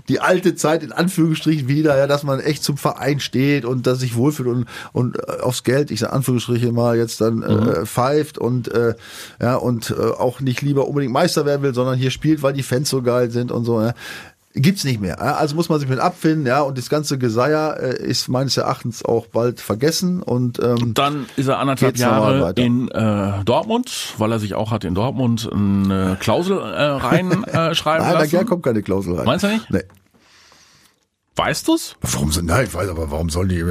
die alte Zeit in Anführungsstrichen wieder, ja, dass man echt zum Verein steht und dass sich wohlfühlt und, und äh, aufs Geld, ich sage Anführungsstriche mal, jetzt dann äh, mhm. äh, pfeift und äh, ja und äh, auch nicht lieber unbedingt Meister werden will, sondern hier spielt, weil die Fans so geil sind und so. Ja gibt's nicht mehr. Also muss man sich mit abfinden, ja, und das ganze Geseier äh, ist meines Erachtens auch bald vergessen und, ähm, und dann ist er anderthalb Jahre in äh, Dortmund, weil er sich auch hat in Dortmund eine Klausel äh, reinschreiben äh, <laughs> schreiben Nein, lassen. Nein, da kommt keine Klausel rein. Meinst du nicht? Nee. Weißt du's? Warum sind, nein, ich weiß aber, warum sollen die,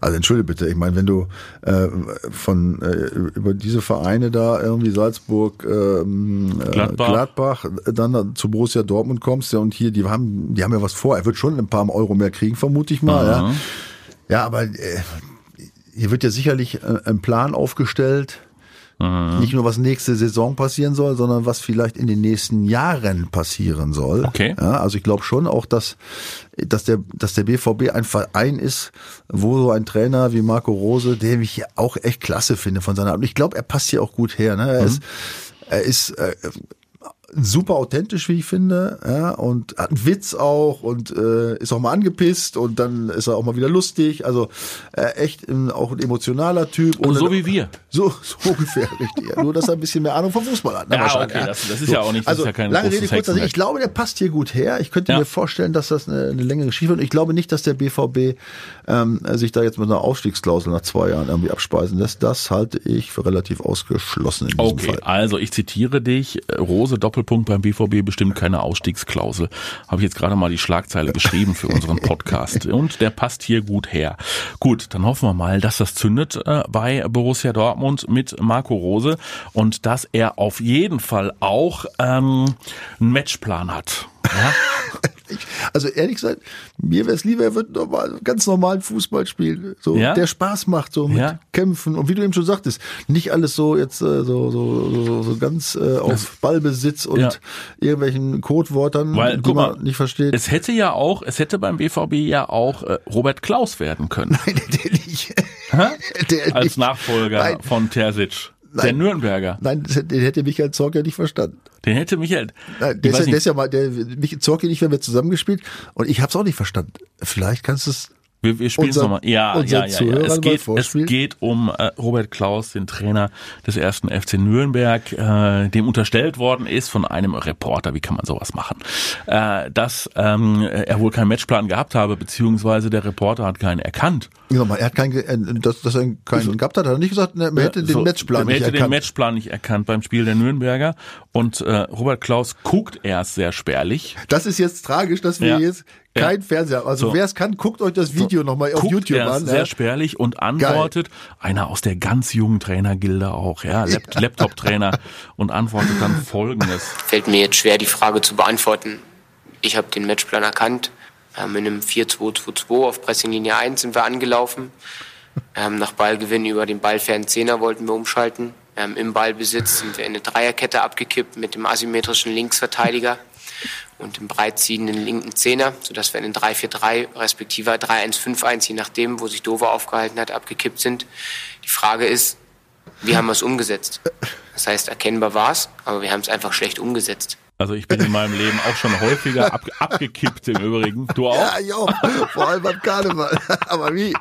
also entschuldige bitte, ich meine, wenn du äh, von äh, über diese Vereine da irgendwie Salzburg, ähm, äh, Gladbach. Gladbach, dann zu Borussia Dortmund kommst, ja, und hier, die haben, die haben ja was vor, er wird schon ein paar Euro mehr kriegen, vermute ich mal, ja. Ja, aber äh, hier wird ja sicherlich äh, ein Plan aufgestellt, Mhm. Nicht nur was nächste Saison passieren soll, sondern was vielleicht in den nächsten Jahren passieren soll. Okay. Ja, also ich glaube schon auch, dass, dass der, dass der BVB ein Verein ist, wo so ein Trainer wie Marco Rose, den ich auch echt klasse finde von seiner Art. Ich glaube, er passt hier auch gut her. Ne? Er mhm. ist, er ist äh, super authentisch, wie ich finde, ja, und hat einen Witz auch und äh, ist auch mal angepisst und dann ist er auch mal wieder lustig. Also äh, echt ein, auch ein emotionaler Typ. Und so wie wir. <laughs> So, so ungefähr, richtig. Nur, dass er ein bisschen mehr Ahnung vom Fußball hat. Ne, Ja, okay, das- das ist ja auch nicht- also, ja kein lange Rede, Sinn. Hexenwerk. Ich glaube, der passt hier gut her. Ich könnte Ja. mir vorstellen, dass das eine, eine längere Geschichte wird. Und ich glaube nicht, dass der BVB ähm, sich da jetzt mit einer Ausstiegsklausel nach zwei Jahren irgendwie abspeisen lässt. Das halte ich für relativ ausgeschlossen in diesem Okay, Fall. also ich zitiere dich. Rose Doppelpunkt beim BVB bestimmt keine Ausstiegsklausel. Habe ich jetzt gerade mal die Schlagzeile geschrieben für unseren Podcast. Und der passt hier gut her. Gut, dann hoffen wir mal, dass das zündet äh, bei Borussia Dortmund mit Marco Rose und dass er auf jeden Fall auch ähm, einen Matchplan hat. Ja? <laughs> Ich, also ehrlich gesagt, mir wäre es lieber, er wird normal, ganz normalen Fußball spielen, so Ja? der Spaß macht, so mit Ja. Kämpfen und wie du eben schon sagtest, nicht alles so jetzt äh, so so so, so ganz äh, auf Ballbesitz und Ja. irgendwelchen Codewörtern, Weil, die man mal, nicht versteht. Es hätte ja auch, es hätte beim BVB ja auch äh, Robert Klaus werden können. <laughs> Nein, der nicht. der Als nicht. Nachfolger Nein. von Terzic. Der Nein. Nürnberger. Nein, den hätte Michael Zorc ja nicht verstanden. Den hätte Michael. Nein, der, ist ja, der nicht, ist ja mal, der, mich, Zorc und ich, wir haben ja zusammengespielt und ich habe es auch nicht verstanden. Vielleicht kannst du es Wir, wir spielen es nochmal. Ja, ja, ja, ja. Es geht, es geht um äh, Robert Klaus, den Trainer des ersten FC Nürnberg, äh, dem unterstellt worden ist von einem Reporter, wie kann man sowas machen, äh, dass ähm, er wohl keinen Matchplan gehabt habe, beziehungsweise der Reporter hat keinen erkannt. Ja, er hat keinen, äh, dass, dass er keinen gehabt hat, hat er nicht gesagt, ne, man hätte den So, Matchplan er nicht hätte den erkannt. Matchplan nicht erkannt beim Spiel der Nürnberger und äh, Robert Klaus guckt erst sehr spärlich. das ist jetzt tragisch, dass wir Ja. jetzt kein. Fernseher haben. Also So. wer es kann, guckt euch das Video nochmal auf guckt YouTube an. sehr ja. spärlich und antwortet, einer aus der ganz jungen Trainergilde auch, ja, Lap Laptop-Trainer und antwortet dann folgendes. fällt mir jetzt schwer, die Frage zu beantworten. Ich habe den Matchplan erkannt. Ähm, in einem 4-2-2-2 auf Pressinglinie 1 sind wir angelaufen. Ähm, nach Ballgewinn über den ballfernen Zehner wollten wir umschalten. Ähm, Im Ballbesitz sind wir in eine Dreierkette abgekippt mit dem asymmetrischen Linksverteidiger und dem breitziehenden linken Zehner, sodass wir in den 3-4-3 respektive 3-1-5-1, je nachdem, wo sich Dover aufgehalten hat, abgekippt sind. Die Frage ist, wie haben wir es umgesetzt? Das heißt, erkennbar war es, aber wir haben es einfach schlecht umgesetzt. Also ich bin in meinem Leben auch schon häufiger ab, abgekippt im Übrigen. Du auch? Ja, jo, vor allem beim Karneval. <laughs> Aber wie?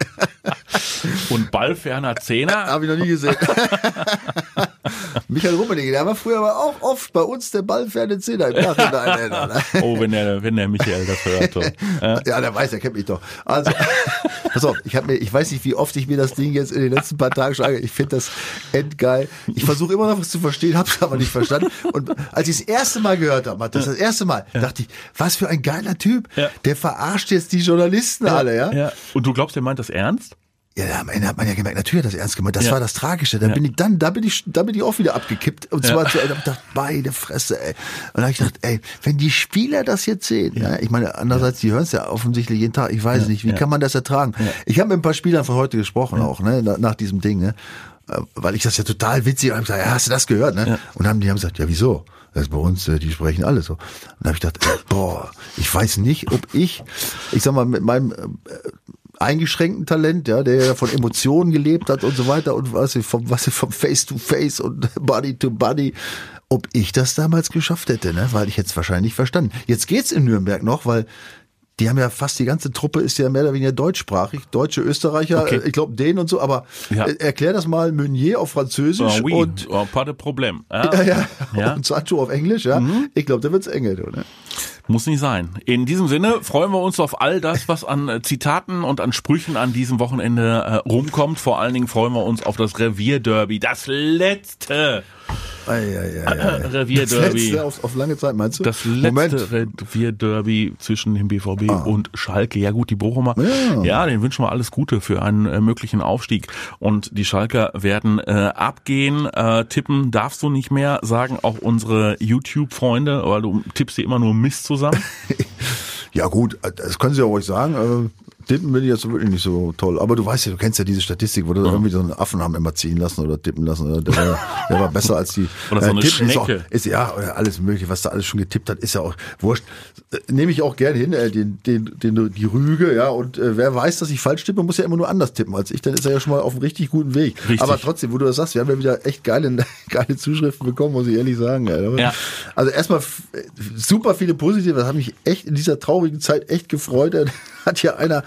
Und ballferner Zehner? Habe ich noch nie gesehen. <laughs> <laughs> Michael Rummenigge, der war früher aber auch oft bei uns der ballferne Zehner im Nachhinein. ne? Oh, wenn der, wenn der Michael das hört. so. Ja. Ja, der weiß, der kennt mich doch. Also, <laughs> pass auf, ich mir, ich weiß nicht, wie oft ich mir das Ding jetzt in den letzten paar Tagen schon ange- Ich finde das endgeil. Ich versuche immer noch was zu verstehen, habe es aber nicht verstanden. Und als ich das erste Mal gehört habe, Matthias, das erste Mal, dachte ich, was für ein geiler Typ. Ja. Der verarscht jetzt die Journalisten alle, ja? ja. Und du glaubst, der meint das ernst? Ja, am Ende hat man ja gemerkt, natürlich hat er das ernst gemeint. Das Ja. war das Tragische. Dann bin ich dann, da bin ich, da bin ich auch wieder abgekippt. Und zwar zu, ich hab gedacht, beide Fresse, ey. Und dann habe ich gedacht, ey, wenn die Spieler das jetzt sehen, ja, ich meine, andererseits, die hören es ja offensichtlich jeden Tag. Ich weiß nicht, wie kann man das ertragen? Ich habe mit ein paar Spielern von heute gesprochen auch, ne, nach, diesem Ding, ne, Äh, weil ich das ja total witzig habe. gesagt, ja, hast du das gehört, ne? Und haben die haben gesagt, ja, wieso? Das ist bei uns, äh, die sprechen alle so. Und da habe ich gedacht, boah, ich weiß nicht, ob ich, ich sag mal, mit meinem äh, eingeschränkten Talent, ja, der ja von Emotionen gelebt hat und so weiter und was vom was vom Face to Face und <laughs> Body to Body, ob ich das damals geschafft hätte, ne, weil ich jetzt wahrscheinlich verstanden. Jetzt geht's in Nürnberg noch, weil die haben ja fast die ganze Truppe ist ja mehr oder weniger deutschsprachig, deutsche Österreicher, Okay. äh, ich glaube denen und so, aber Ja. äh, erklär das mal Meunier auf Französisch Oh, oui. und oh, pas de Problem. Ja. ja, ja, Ja. und Sancho auf Englisch, ja. Ich glaube, da wird's enge, du, ne? Muss nicht sein. In diesem Sinne freuen wir uns auf all das, was an äh, Zitaten und an Sprüchen an diesem Wochenende äh, rumkommt. Vor allen Dingen freuen wir uns auf das Revierderby. Das letzte. <laughs> Revierderby. Das letzte auf, auf lange Zeit, meinst du? Das Moment. letzte Revierderby zwischen dem BVB und Schalke. Ja gut, die Bochumer. Ja. Ja, den wünschen wir alles Gute für einen äh, möglichen Aufstieg. Und die Schalker werden äh, abgehen. Äh, tippen darfst du nicht mehr, sagen auch unsere YouTube-Freunde, weil du tippst dir immer nur Mist zusammen. <laughs> Ja gut, das können Sie ja ruhig sagen. Äh, tippen bin ich jetzt wirklich nicht so toll. Aber du weißt ja, du kennst ja diese Statistik, wo du irgendwie so einen Affen haben immer ziehen lassen oder tippen lassen. Oder der, war- der war besser als die. <laughs> Oder so eine tippen ist, auch, Schnecke. ist ja alles mögliche, was da alles schon getippt hat, ist ja auch wurscht. Äh, Nehme ich auch gerne hin, äh, den, den, den, die Rüge, ja. Und äh, wer weiß, dass ich falsch tippe, muss ja immer nur anders tippen als ich. Dann ist er ja schon mal auf einem richtig guten Weg. Richtig. Aber trotzdem, wo du das sagst, wir haben ja wieder echt geile, <laughs> geile Zuschriften bekommen, muss ich ehrlich sagen. Ja. Ja. Also erstmal f- super viele positive, das hat mich echt in dieser traurigen Zeit echt gefreut. Da Hat ja einer,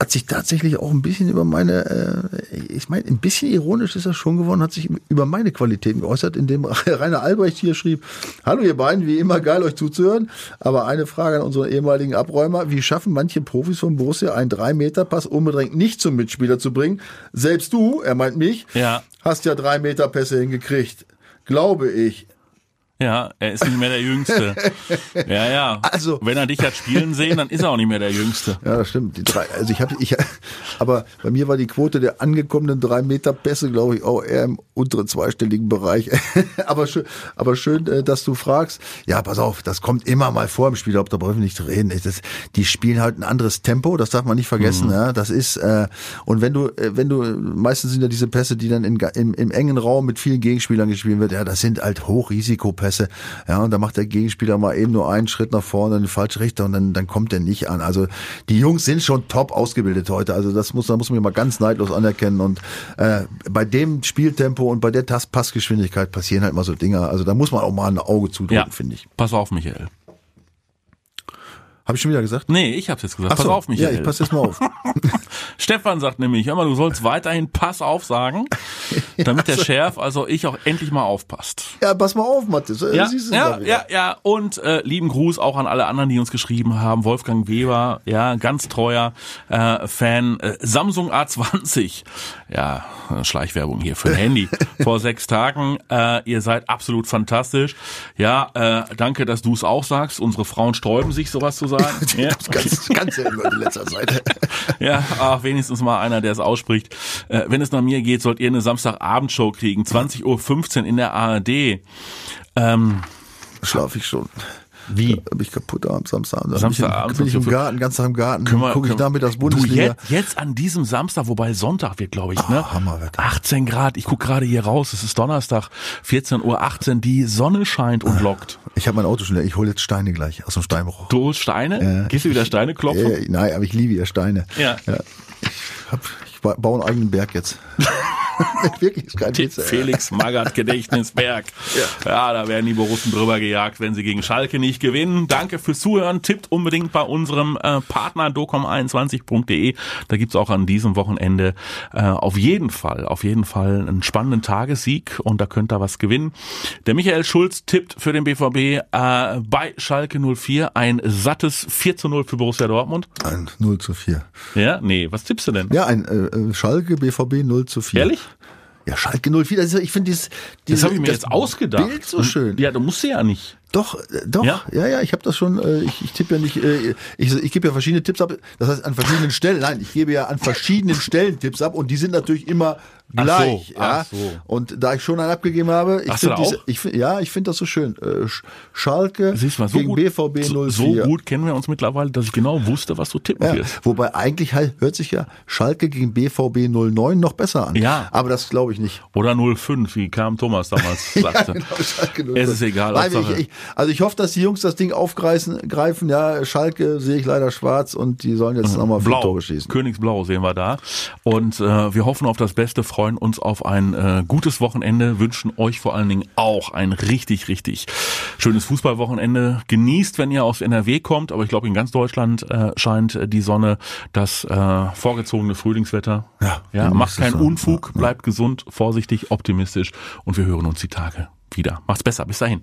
hat sich tatsächlich auch ein bisschen über meine, äh, ich meine, ein bisschen ironisch ist er schon geworden, hat sich über meine Qualitäten geäußert, indem <laughs> Rainer Albrecht hier schrieb, hallo ihr beiden, wie immer geil euch zuzuhören, aber eine Frage an unseren ehemaligen Abräumer, wie schaffen manche Profis von Borussia einen 3-Meter-Pass unbedingt nicht zum Mitspieler zu bringen? Selbst du, er meint mich, Ja. hast ja 3-Meter-Pässe hingekriegt. Glaube ich. Ja, er ist nicht mehr der Jüngste. Ja, ja. Also- Wenn er dich hat spielen sehen, dann ist er auch nicht mehr der Jüngste. Ja, das stimmt. Die drei, also ich habe, ich, aber bei mir war die Quote der angekommenen drei Meter Pässe, glaube ich, auch eher im unteren zweistelligen Bereich. <laughs> aber schön, aber schön, äh, dass du fragst. Ja, pass auf, das kommt immer mal vor im Spiel, ob da brauchen wir nicht reden. Das, die spielen halt ein anderes Tempo, das darf man nicht vergessen. Ja, das ist äh, und wenn du, äh, wenn du, meistens sind ja diese Pässe, die dann in, im, im engen Raum mit vielen Gegenspielern gespielt wird. Ja, das sind halt Hochrisikopässe. Ja, und da macht der Gegenspieler mal eben nur einen Schritt nach vorne in die falsche Richtung und dann, dann kommt der nicht an. Also die Jungs sind schon top ausgebildet heute. Also das muss, da muss man mal ganz neidlos anerkennen. Und äh, bei dem Spieltempo und bei der Tas- Passgeschwindigkeit passieren halt mal so Dinger. Also da muss man auch mal ein Auge zudrücken, Ja, finde ich. Pass auf, Michael. Habe ich schon wieder gesagt? Nee, ich hab's jetzt gesagt. Ach pass so, auf, Michael. Ja, ich passe jetzt mal auf. <laughs> Stefan sagt nämlich, hör mal, du sollst weiterhin Pass auf sagen, <laughs> damit der Sheriff, also ich auch endlich mal aufpasst. ja, pass mal auf, Mathis. Ja, ja, ja, ja. Und äh, lieben Gruß auch an alle anderen, die uns geschrieben haben. Wolfgang Weber, ja, ganz treuer äh, Fan. Äh, Samsung A20, ja, äh, Schleichwerbung hier für ein Handy. <laughs> Vor sechs Tagen. Äh, ihr seid absolut fantastisch. Ja, äh, danke, dass du es auch sagst. Unsere Frauen sträuben sich, sowas zu sagen. <laughs> ja. Ganz, ganz selten in letzter Zeit. <laughs> Ja, ach, wenigstens mal einer, der es ausspricht. Äh, wenn es nach mir geht, sollt ihr eine Samstagabendshow kriegen, 20.15 Uhr in der ARD. Ähm, Schlafe ich schon. Wie? Da bin ich kaputt am Samstag. Samstagabend bin ich, im Garten, ganz Tag im Garten. Gucke ich nachmittags Du, Bundesliga. jetzt, jetzt an diesem Samstag, wobei Sonntag wird, glaube ich, ne? Ah, Hammerwetter. 18 Grad. Ich guck gerade hier raus. Es ist Donnerstag, 14 Uhr 18. Die Sonne scheint und lockt. Ich habe mein Auto schon leer. Ich hole jetzt Steine gleich aus dem Steinbruch. Du holst Steine? Gehst du wieder Steine klopfen? Äh, nein, aber ich liebe ja Steine. Ja. Ich, hab, ich ba- baue einen eigenen Berg jetzt. <laughs> Wirklich, ist kein Witz. Felix Magath Gedächtnisberg. Ja. da werden die Borussen drüber gejagt, wenn sie gegen Schalke nicht gewinnen. Danke fürs Zuhören. Tippt unbedingt bei unserem äh, Partner docom21.de. Da gibt's auch an diesem Wochenende äh, auf jeden Fall, auf jeden Fall einen spannenden Tagessieg und da könnt ihr was gewinnen. Der Michael Schulz tippt für den BVB äh, bei Schalke 04 ein sattes 4 zu 0 für Borussia Dortmund. Ein 0 zu 4. Ja, nee, was tippst du denn? Ja, ein äh, äh, Schalke BVB 0 zu 4. Ehrlich? Ja, Schalke 04. Das ist, ich finde dieses, Das dieses habe ich mir das jetzt ausgedacht. Bild so schön. Ja, du musst ja nicht. Doch, äh, doch, Ja? ja, ja, ich habe das schon, äh, ich, ich tippe ja nicht, äh, ich, ich gebe ja verschiedene Tipps ab, das heißt an verschiedenen Stellen, nein, ich gebe ja an verschiedenen Stellen Tipps ab und die sind natürlich immer Ach so, gleich, ja. ach so. Und da ich schon einen abgegeben habe, ich finde ich find, ja, ich finde das so schön. Sch- Schalke mal, so gegen gut, BVB 04. so, gut kennen wir uns mittlerweile, dass ich genau wusste, was du tippen Ja, wirst. wobei eigentlich halt, hört sich ja Schalke gegen BVB 09 noch besser an. Ja. Aber das glaube ich nicht. Oder 05, wie kam Thomas damals <laughs> sagte. genau, Schalke 05. Es ist egal, Nein, ich, ich, also ich hoffe, dass die Jungs das Ding aufgreifen. Greifen. Ja, Schalke sehe ich leider schwarz und die sollen jetzt nochmal vier Blau, Tore schießen. Königsblau sehen wir da. Und äh, wir hoffen auf das Beste, freuen uns auf ein äh, gutes Wochenende, wünschen euch vor allen Dingen auch ein richtig, richtig schönes Fußballwochenende. Genießt, wenn ihr aus NRW kommt, aber ich glaube, in ganz Deutschland äh, scheint die Sonne das äh, vorgezogene Frühlingswetter. Ja, ja macht keinen. Unfug, bleibt gesund, vorsichtig, optimistisch und wir hören uns die Tage wieder. Macht's besser, bis dahin.